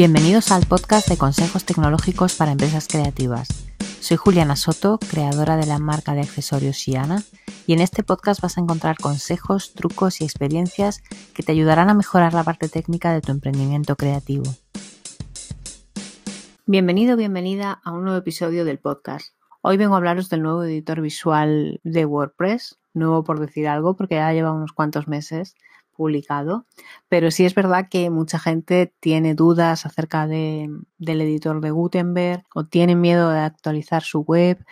Bienvenidos al podcast de consejos tecnológicos para empresas creativas. Soy Juliana Soto, creadora de la marca de accesorios Shiana, y en este podcast vas a encontrar consejos, trucos y experiencias que te ayudarán a mejorar la parte técnica de tu emprendimiento creativo. Bienvenido, bienvenida a un nuevo episodio del podcast. Hoy vengo a hablaros del nuevo editor visual de WordPress, nuevo por decir algo, porque ya lleva unos cuantos meses publicado, pero sí es verdad que mucha gente tiene dudas acerca de, del editor de Gutenberg o tienen miedo de actualizar su web,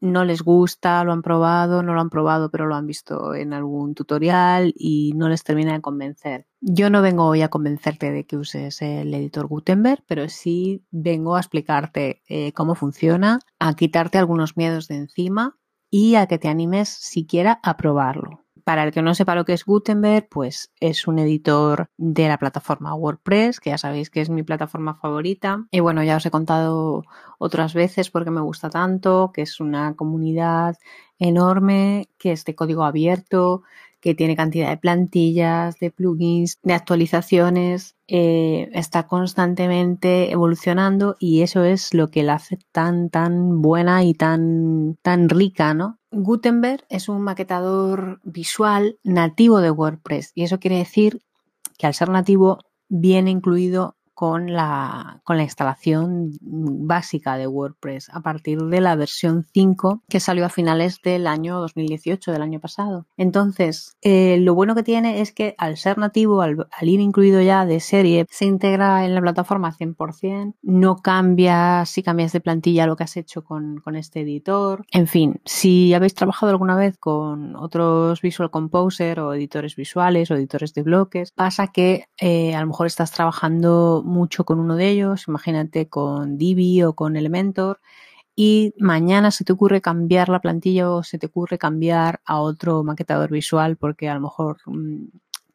no les gusta, lo han probado, no lo han probado, pero lo han visto en algún tutorial y no les termina de convencer. Yo no vengo hoy a convencerte de que uses el editor Gutenberg, pero sí vengo a explicarte eh, cómo funciona, a quitarte algunos miedos de encima y a que te animes siquiera a probarlo. Para el que no sepa lo que es Gutenberg, pues es un editor de la plataforma WordPress, que ya sabéis que es mi plataforma favorita. Y bueno, ya os he contado otras veces porque me gusta tanto, que es una comunidad enorme, que es de código abierto, que tiene cantidad de plantillas, de plugins, de actualizaciones, eh, está constantemente evolucionando y eso es lo que la hace tan, tan buena y tan, tan rica, ¿no? Gutenberg es un maquetador visual nativo de WordPress y eso quiere decir que al ser nativo viene incluido con la, con la instalación básica de WordPress a partir de la versión 5 que salió a finales del año 2018, del año pasado. Entonces, eh, lo bueno que tiene es que al ser nativo, al, ir incluido ya de serie, se integra en la plataforma 100%, no cambia si cambias de plantilla lo que has hecho con, con este editor. En fin, si habéis trabajado alguna vez con otros Visual Composer o editores visuales o editores de bloques, pasa que eh, a lo mejor estás trabajando mucho con uno de ellos, imagínate con Divi o con Elementor, y mañana se te ocurre cambiar la plantilla o se te ocurre cambiar a otro maquetador visual porque a lo mejor mm,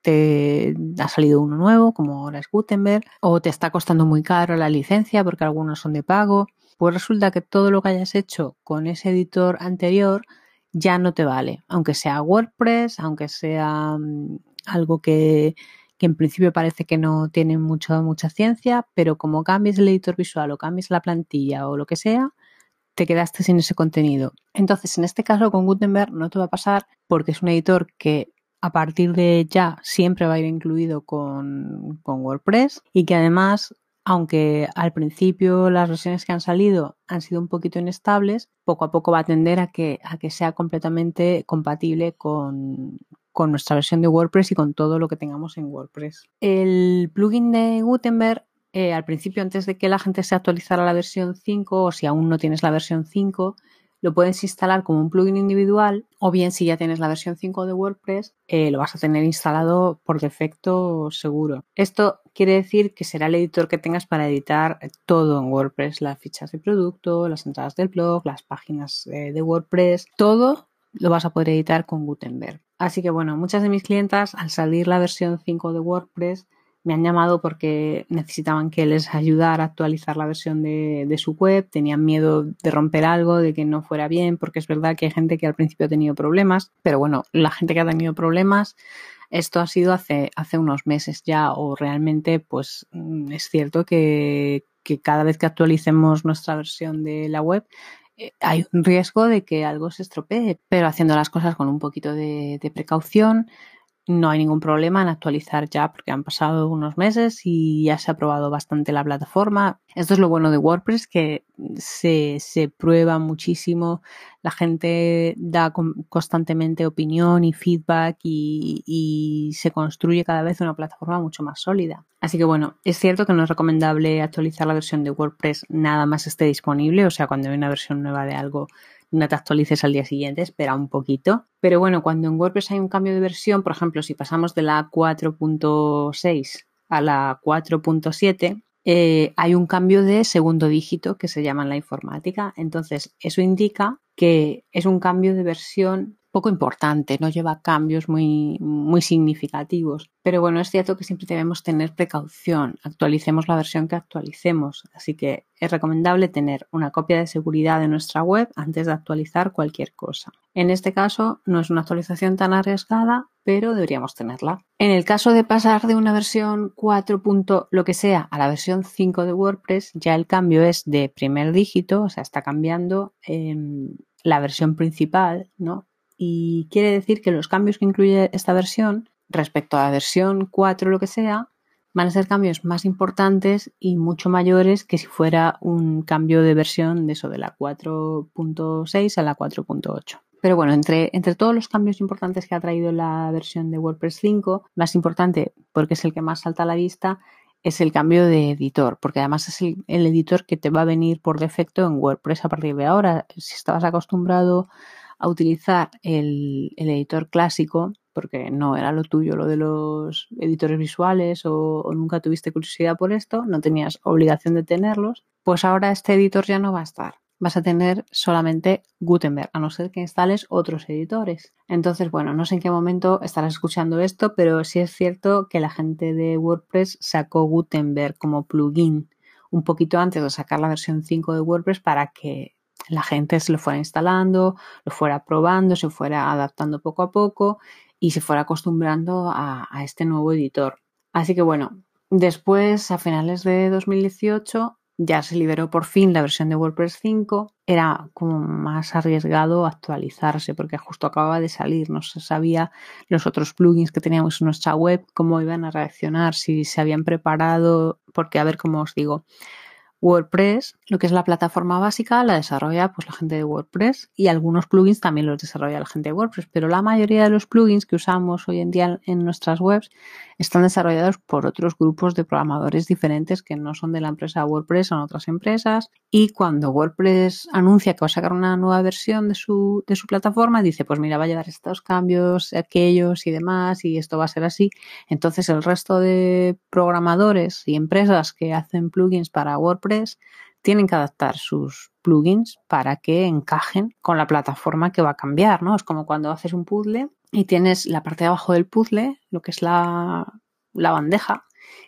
te ha salido uno nuevo, como ahora es Gutenberg, o te está costando muy caro la licencia porque algunos son de pago, pues resulta que todo lo que hayas hecho con ese editor anterior ya no te vale, aunque sea WordPress, aunque sea mm, algo que que en principio parece que no tiene mucho, mucha ciencia, pero como cambies el editor visual o cambies la plantilla o lo que sea, te quedaste sin ese contenido. Entonces, en este caso con Gutenberg no te va a pasar porque es un editor que a partir de ya siempre va a ir incluido con, con WordPress y que además aunque al principio las versiones que han salido han sido un poquito inestables, poco a poco va a tender a que, a que sea completamente compatible con, con nuestra versión de WordPress y con todo lo que tengamos en WordPress. El plugin de Gutenberg, eh, al principio, antes de que la gente se actualizara la versión 5, o si aún no tienes la versión 5, lo puedes instalar como un plugin individual o bien si ya tienes la versión 5 de WordPress, eh, lo vas a tener instalado por defecto seguro. Esto quiere decir que será el editor que tengas para editar todo en WordPress, las fichas de producto, las entradas del blog, las páginas eh, de WordPress, todo lo vas a poder editar con Gutenberg. Así que bueno, muchas de mis clientas al salir la versión 5 de WordPress me han llamado porque necesitaban que les ayudara a actualizar la versión de, su web, tenían miedo de romper algo, de que no fuera bien, porque es verdad que hay gente que al principio ha tenido problemas, pero bueno, la gente que ha tenido problemas, esto ha sido hace, hace unos meses ya, o realmente pues mm, es cierto que, que cada vez que actualicemos nuestra versión de la web, hay un riesgo de que algo se estropee, pero haciendo las cosas con un poquito de, precaución, no hay ningún problema en actualizar ya porque han pasado unos meses y ya se ha probado bastante la plataforma. Esto es lo bueno de WordPress, que se, se prueba muchísimo, la gente da constantemente opinión y feedback y, y se construye cada vez una plataforma mucho más sólida. Así que bueno, es cierto que no es recomendable actualizar la versión de WordPress nada más esté disponible, o sea, cuando hay una versión nueva de algo no te actualices al día siguiente, espera un poquito. Pero bueno, cuando en WordPress hay un cambio de versión, por ejemplo, si pasamos de la 4.6 a la 4.7, eh, hay un cambio de segundo dígito que se llama en la informática. Entonces, eso indica que es un cambio de versión poco importante, no lleva cambios muy, muy significativos. Pero bueno, es cierto que siempre debemos tener precaución, actualicemos la versión que actualicemos, así que es recomendable tener una copia de seguridad de nuestra web antes de actualizar cualquier cosa. En este caso no es una actualización tan arriesgada, pero deberíamos tenerla. En el caso de pasar de una versión 4. lo que sea a la versión 5 de WordPress, ya el cambio es de primer dígito, o sea, está cambiando la versión principal, ¿no? Y quiere decir que los cambios que incluye esta versión respecto a la versión 4 lo que sea, van a ser cambios más importantes y mucho mayores que si fuera un cambio de versión de eso de la 4.6 a la 4.8. Pero bueno, entre, entre todos los cambios importantes que ha traído la versión de WordPress 5, más importante, porque es el que más salta a la vista, es el cambio de editor, porque además es el, editor que te va a venir por defecto en WordPress a partir de ahora. Si estabas acostumbrado a utilizar el, editor clásico, porque no era lo tuyo, lo de los editores visuales o, nunca tuviste curiosidad por esto, no tenías obligación de tenerlos, pues ahora este editor ya no va a estar vas a tener solamente Gutenberg, a no ser que instales otros editores. Entonces, bueno, no sé en qué momento estarás escuchando esto, pero sí es cierto que la gente de WordPress sacó Gutenberg como plugin un poquito antes de sacar la versión 5 de WordPress para que la gente se lo fuera instalando, lo fuera probando, se fuera adaptando poco a poco y se fuera acostumbrando a, este nuevo editor. Así que bueno, después, a finales de 2018, ya se liberó por fin la versión de WordPress 5, era como más arriesgado actualizarse porque justo acababa de salir, no se sabía los otros plugins que teníamos en nuestra web, cómo iban a reaccionar, si se habían preparado, porque a ver cómo os digo, WordPress, lo que es la plataforma básica, la desarrolla pues la gente de WordPress y algunos plugins también los desarrolla la gente de WordPress, pero la mayoría de los plugins que usamos hoy en día en nuestras webs están desarrollados por otros grupos de programadores diferentes que no son de la empresa WordPress, son otras empresas y cuando WordPress anuncia que va a sacar una nueva versión de su, de su plataforma, dice pues mira va a llevar estos cambios, aquellos y demás y esto va a ser así, entonces el resto de programadores y empresas que hacen plugins para WordPress tienen que adaptar sus plugins para que encajen con la plataforma que va a cambiar, ¿no? Es como cuando haces un puzzle y tienes la parte de abajo del puzzle, lo que es la, la bandeja,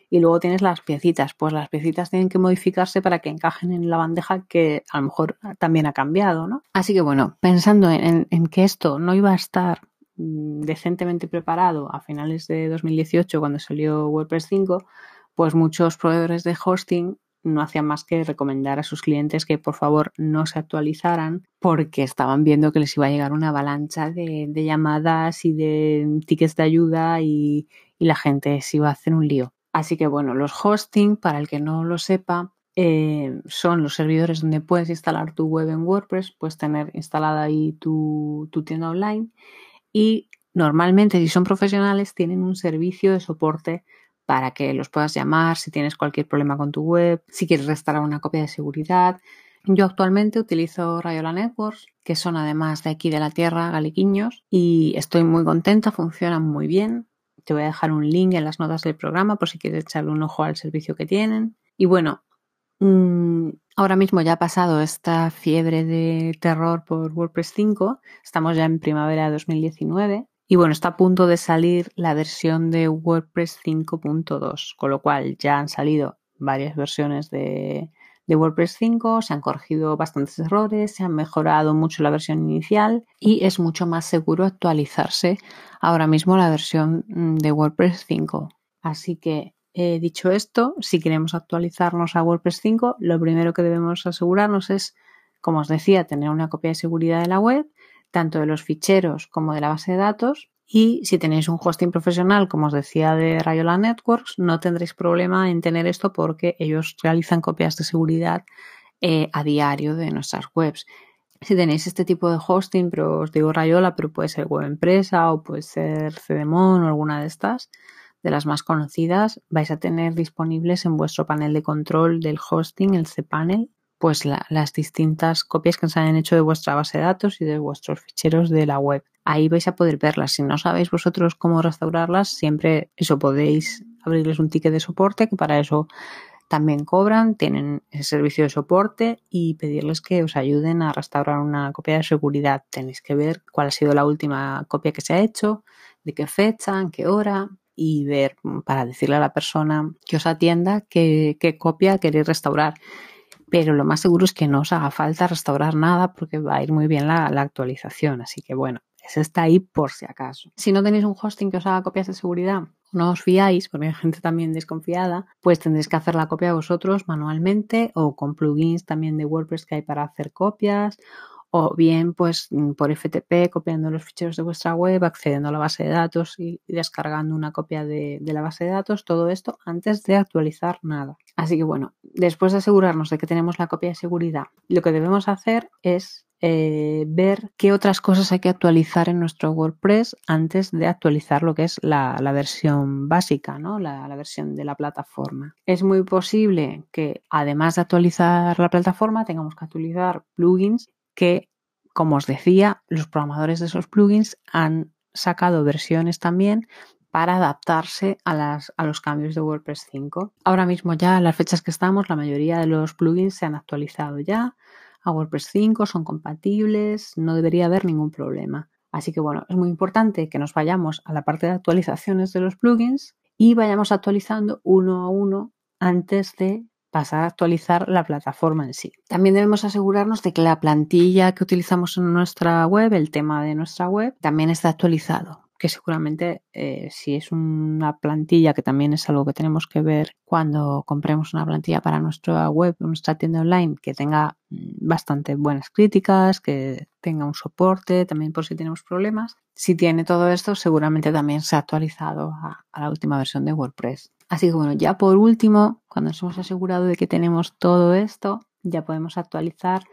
y luego tienes las piecitas. Pues las piecitas tienen que modificarse para que encajen en la bandeja que a lo mejor también ha cambiado, ¿no? Así que bueno, pensando en, en que esto no iba a estar mm, decentemente preparado a finales de 2018 cuando salió WordPress 5, pues muchos proveedores de hosting no hacían más que recomendar a sus clientes que por favor no se actualizaran porque estaban viendo que les iba a llegar una avalancha de, llamadas y de tickets de ayuda y, la gente se iba a hacer un lío. Así que bueno, los hosting, para el que no lo sepa, eh, son los servidores donde puedes instalar tu web en WordPress, puedes tener instalada ahí tu, tu tienda online y normalmente si son profesionales tienen un servicio de soporte para que los puedas llamar si tienes cualquier problema con tu web, si quieres restaurar una copia de seguridad. Yo actualmente utilizo Rayola Networks, que son además de aquí de la tierra, galiquiños, y estoy muy contenta, funcionan muy bien. Te voy a dejar un link en las notas del programa por si quieres echarle un ojo al servicio que tienen. Y bueno, mm, ahora mismo ya ha pasado esta fiebre de terror por WordPress 5, estamos ya en primavera de 2019 y bueno, está a punto de salir la versión de WordPress 5.2, con lo cual ya han salido varias versiones de, WordPress 5, se han corregido bastantes errores, se ha mejorado mucho la versión inicial y es mucho más seguro actualizarse ahora mismo la versión mm, de WordPress 5. Así que, he dicho esto, si queremos actualizarnos a WordPress 5, lo primero que debemos asegurarnos es, como os decía, tener una copia de seguridad de la web tanto de los ficheros como de la base de datos. Y si tenéis un hosting profesional, como os decía de Rayola Networks, no tendréis problema en tener esto porque ellos realizan copias de seguridad eh, a diario de nuestras webs. Si tenéis este tipo de hosting, pero os digo Rayola, pero puede ser web empresa o puede ser Cedemon o alguna de estas, de las más conocidas, vais a tener disponibles en vuestro panel de control del hosting, el cPanel, pues las distintas copias que se han hecho de vuestra base de datos y de vuestros ficheros de la web. Ahí vais a poder verlas. Si no sabéis vosotros cómo restaurarlas, siempre eso podéis abrirles un ticket de soporte, que para eso también cobran, tienen ese servicio de soporte y pedirles que os ayuden a restaurar una copia de seguridad. Tenéis que ver cuál ha sido la última copia que se ha hecho, de qué fecha, en qué hora y ver para decirle a la persona que os atienda qué, copia queréis restaurar. Pero lo más seguro es que no os haga falta restaurar nada porque va a ir muy bien la, la actualización. Así que bueno, eso está ahí por si acaso. Si no tenéis un hosting que os haga copias de seguridad, no os fiáis, porque hay gente también desconfiada, pues tendréis que hacer la copia vosotros manualmente o con plugins también de WordPress que hay para hacer copias o bien pues por FTP copiando los ficheros de vuestra web, accediendo a la base de datos y descargando una copia de, la base de datos, todo esto antes de actualizar nada. Así que bueno, después de asegurarnos de que tenemos la copia de seguridad, lo que debemos hacer es eh, ver qué otras cosas hay que actualizar en nuestro WordPress antes de actualizar lo que es la, versión básica, ¿no? La, la, versión de la plataforma. Es muy posible que además de actualizar la plataforma tengamos que actualizar plugins que, como os decía, los programadores de esos plugins han sacado versiones también para adaptarse a, los cambios de WordPress 5. Ahora mismo ya, a las fechas que estamos, la mayoría de los plugins se han actualizado ya a WordPress 5, son compatibles, no debería haber ningún problema. Así que bueno, es muy importante que nos vayamos a la parte de actualizaciones de los plugins y vayamos actualizando uno a uno antes de pasar a actualizar la plataforma en sí. También debemos asegurarnos de que la plantilla que utilizamos en nuestra web, el tema de nuestra web, también está actualizado que seguramente eh, si es una plantilla, que también es algo que tenemos que ver cuando compremos una plantilla para nuestra web, nuestra tienda online, que tenga mm, bastante buenas críticas, que tenga un soporte también por si tenemos problemas. Si tiene todo esto, seguramente también se ha actualizado a, a la última versión de WordPress. Así que bueno, ya por último, cuando nos hemos asegurado de que tenemos todo esto, ya podemos actualizar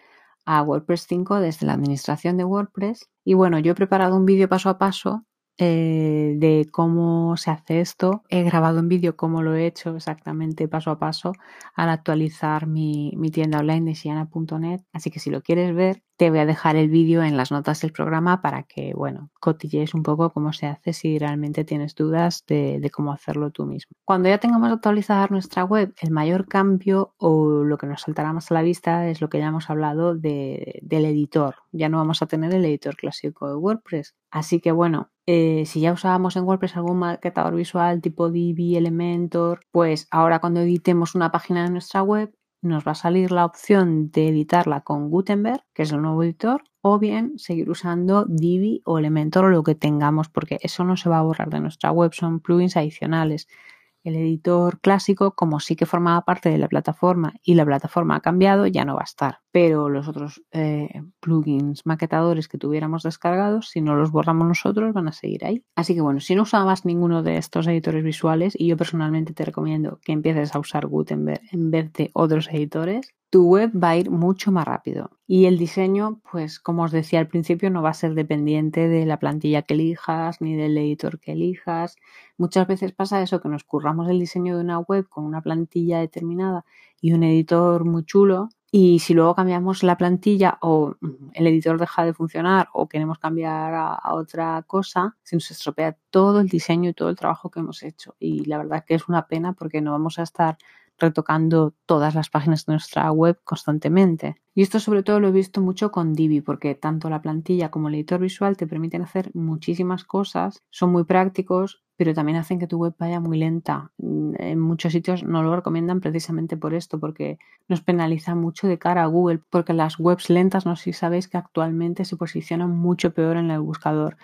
a WordPress 5 desde la administración de WordPress. Y bueno, yo he preparado un vídeo paso a paso eh, de cómo se hace esto. He grabado en vídeo cómo lo he hecho exactamente paso a paso al actualizar mi, mi tienda online de siana.net. Así que si lo quieres ver, te voy a dejar el vídeo en las notas del programa para que, bueno, cotillees un poco cómo se hace si realmente tienes dudas de, cómo hacerlo tú mismo. Cuando ya tengamos actualizada nuestra web, el mayor cambio o lo que nos saltará más a la vista es lo que ya hemos hablado de, del editor. Ya no vamos a tener el editor clásico de WordPress. Así que, bueno, eh, si ya usábamos en WordPress algún maquetador visual tipo Divi, Elementor, pues ahora cuando editemos una página de nuestra web nos va a salir la opción de editarla con Gutenberg, que es el nuevo editor, o bien seguir usando Divi o Elementor o lo que tengamos, porque eso no se va a borrar de nuestra web, son plugins adicionales el editor clásico, como sí que formaba parte de la plataforma y la plataforma ha cambiado, ya no va a estar. Pero los otros eh, plugins maquetadores que tuviéramos descargados, si no los borramos nosotros, van a seguir ahí. Así que bueno, si no usabas ninguno de estos editores visuales, y yo personalmente te recomiendo que empieces a usar Gutenberg en vez de otros editores, tu web va a ir mucho más rápido. Y el diseño, pues como os decía al principio, no va a ser dependiente de la plantilla que elijas ni del editor que elijas. Muchas veces pasa eso, que nos curramos el diseño de una web con una plantilla determinada y un editor muy chulo. Y si luego cambiamos la plantilla o el editor deja de funcionar o queremos cambiar a, a otra cosa, se nos estropea todo el diseño y todo el trabajo que hemos hecho. Y la verdad que es una pena porque no vamos a estar retocando todas las páginas de nuestra web constantemente. Y esto sobre todo lo he visto mucho con Divi, porque tanto la plantilla como el editor visual te permiten hacer muchísimas cosas, son muy prácticos, pero también hacen que tu web vaya muy lenta. En muchos sitios no lo recomiendan precisamente por esto, porque nos penaliza mucho de cara a Google, porque las webs lentas, no sé si sabéis que actualmente se posicionan mucho peor en el buscador.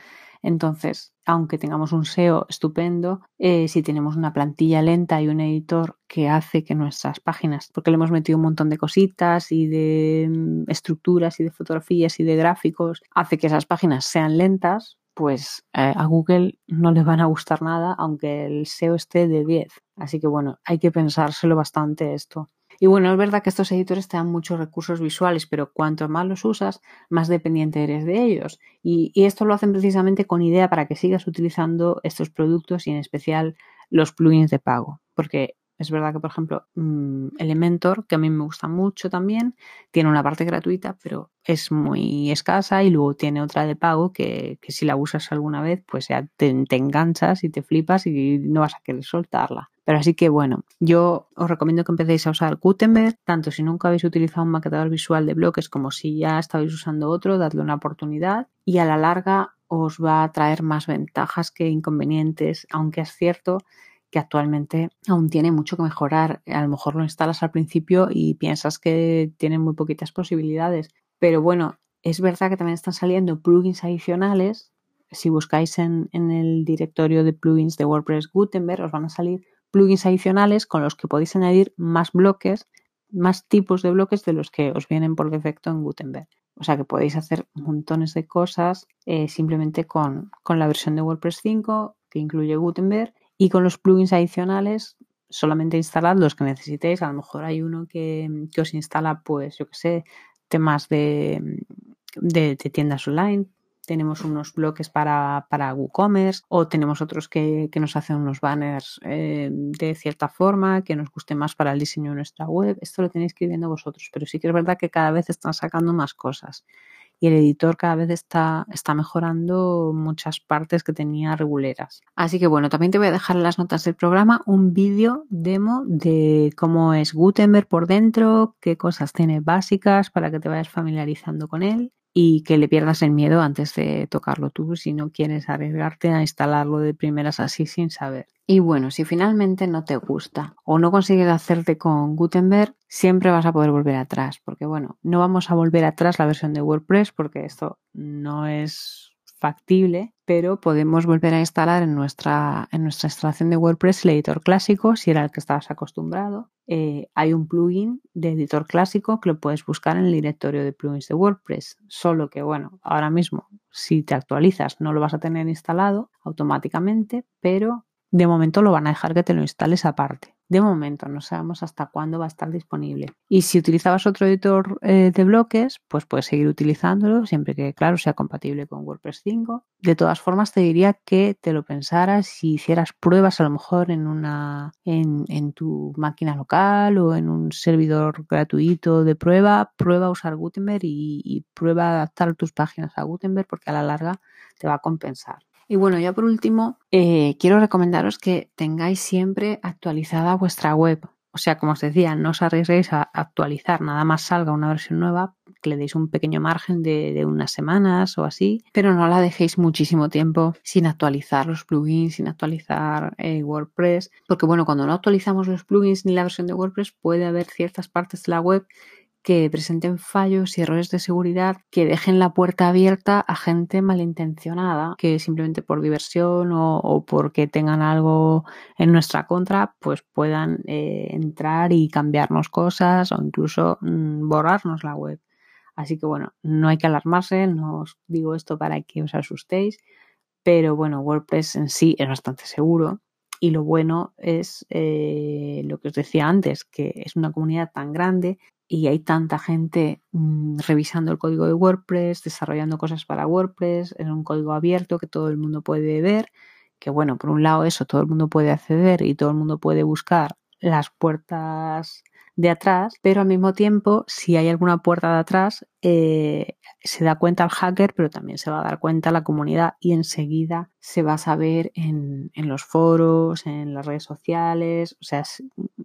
Entonces, aunque tengamos un SEO estupendo, eh, si tenemos una plantilla lenta y un editor que hace que nuestras páginas, porque le hemos metido un montón de cositas y de mm, estructuras y de fotografías y de gráficos, hace que esas páginas sean lentas, pues eh, a Google no le van a gustar nada, aunque el SEO esté de 10. Así que bueno, hay que pensárselo bastante esto. Y bueno, es verdad que estos editores te dan muchos recursos visuales, pero cuanto más los usas, más dependiente eres de ellos. Y, esto lo hacen precisamente con idea para que sigas utilizando estos productos y en especial los plugins de pago. Porque Es verdad que, por ejemplo, mm, Elementor, que a mí me gusta mucho también, tiene una parte gratuita, pero es muy escasa y luego tiene otra de pago que, que si la usas alguna vez, pues ya te, te, enganchas y te flipas y no vas a querer soltarla. Pero así que bueno, yo os recomiendo que empecéis a usar Gutenberg, tanto si nunca habéis utilizado un maquetador visual de bloques como si ya estabais usando otro, dadle una oportunidad y a la larga os va a traer más ventajas que inconvenientes, aunque es cierto que actualmente aún tiene mucho que mejorar. A lo mejor lo instalas al principio y piensas que tiene muy poquitas posibilidades. Pero bueno, es verdad que también están saliendo plugins adicionales. Si buscáis en, en el directorio de plugins de WordPress Gutenberg, os van a salir plugins adicionales con los que podéis añadir más bloques, más tipos de bloques de los que os vienen por defecto en Gutenberg. O sea que podéis hacer montones de cosas eh, simplemente con, con, la versión de WordPress 5 que incluye Gutenberg y con los plugins adicionales solamente instalad los que necesitéis. A lo mejor hay uno que, que os instala, pues yo que sé, temas de, de, de tiendas online, tenemos unos bloques para, para WooCommerce o tenemos otros que, que nos hacen unos banners eh, de cierta forma que nos guste más para el diseño de nuestra web. Esto lo tenéis que ir viendo vosotros, pero sí que es verdad que cada vez están sacando más cosas y el editor cada vez está, está mejorando muchas partes que tenía reguleras. Así que bueno, también te voy a dejar en las notas del programa un vídeo demo de cómo es Gutenberg por dentro, qué cosas tiene básicas para que te vayas familiarizando con él y que le pierdas el miedo antes de tocarlo tú si no quieres arriesgarte a instalarlo de primeras así sin saber. Y bueno, si finalmente no te gusta o no consigues hacerte con Gutenberg, siempre vas a poder volver atrás, porque bueno, no vamos a volver atrás la versión de WordPress porque esto no es factible, pero podemos volver a instalar en nuestra, en nuestra instalación de WordPress el editor clásico, si era el que estabas acostumbrado. Eh, hay un plugin de editor clásico que lo puedes buscar en el directorio de plugins de WordPress, solo que bueno, ahora mismo si te actualizas no lo vas a tener instalado automáticamente, pero de momento lo van a dejar que te lo instales aparte. De momento, no sabemos hasta cuándo va a estar disponible. Y si utilizabas otro editor eh, de bloques, pues puedes seguir utilizándolo siempre que, claro, sea compatible con WordPress 5. De todas formas, te diría que te lo pensaras si hicieras pruebas a lo mejor en una en, en tu máquina local o en un servidor gratuito de prueba. Prueba a usar Gutenberg y, y prueba a adaptar tus páginas a Gutenberg porque a la larga te va a compensar. Y bueno, ya por último, eh, quiero recomendaros que tengáis siempre actualizada vuestra web. O sea, como os decía, no os arriesguéis a actualizar, nada más salga una versión nueva, que le deis un pequeño margen de, de, unas semanas o así, pero no la dejéis muchísimo tiempo sin actualizar los plugins, sin actualizar eh, WordPress, porque bueno, cuando no actualizamos los plugins ni la versión de WordPress puede haber ciertas partes de la web que presenten fallos y errores de seguridad que dejen la puerta abierta a gente malintencionada que simplemente por diversión o, porque tengan algo en nuestra contra pues puedan eh, entrar y cambiarnos cosas o incluso mmm, borrarnos la web. Así que bueno, no hay que alarmarse, no os digo esto para que os asustéis, pero bueno, WordPress en sí es bastante seguro y lo bueno es eh, lo que os decía antes, que es una comunidad tan grande y hay tanta gente mmm, revisando el código de WordPress, desarrollando cosas para WordPress, en un código abierto que todo el mundo puede ver, que bueno, por un lado eso todo el mundo puede acceder y todo el mundo puede buscar las puertas de atrás, pero al mismo tiempo, si hay alguna puerta de atrás, eh, se da cuenta el hacker, pero también se va a dar cuenta la comunidad y enseguida se va a saber en, en los foros, en las redes sociales. O sea,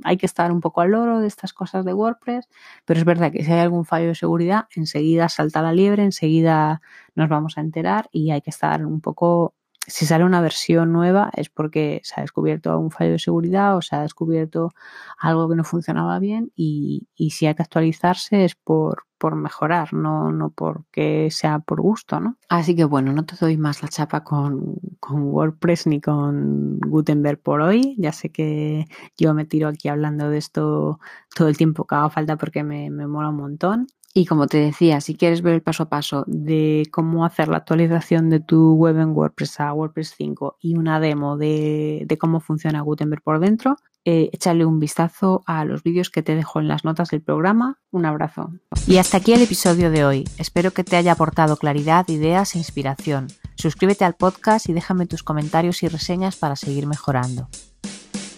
hay que estar un poco al loro de estas cosas de WordPress, pero es verdad que si hay algún fallo de seguridad, enseguida salta la liebre, enseguida nos vamos a enterar y hay que estar un poco si sale una versión nueva es porque se ha descubierto un fallo de seguridad o se ha descubierto algo que no funcionaba bien y, y si hay que actualizarse es por, por mejorar, no, no porque sea por gusto, ¿no? Así que bueno, no te doy más la chapa con, con WordPress ni con Gutenberg por hoy. Ya sé que yo me tiro aquí hablando de esto todo el tiempo que haga falta porque me, me mola un montón. Y como te decía, si quieres ver el paso a paso de cómo hacer la actualización de tu web en WordPress a WordPress 5 y una demo de, cómo funciona Gutenberg por dentro, eh, échale un vistazo a los vídeos que te dejo en las notas del programa. Un abrazo. Y hasta aquí el episodio de hoy. Espero que te haya aportado claridad, ideas e inspiración. Suscríbete al podcast y déjame tus comentarios y reseñas para seguir mejorando.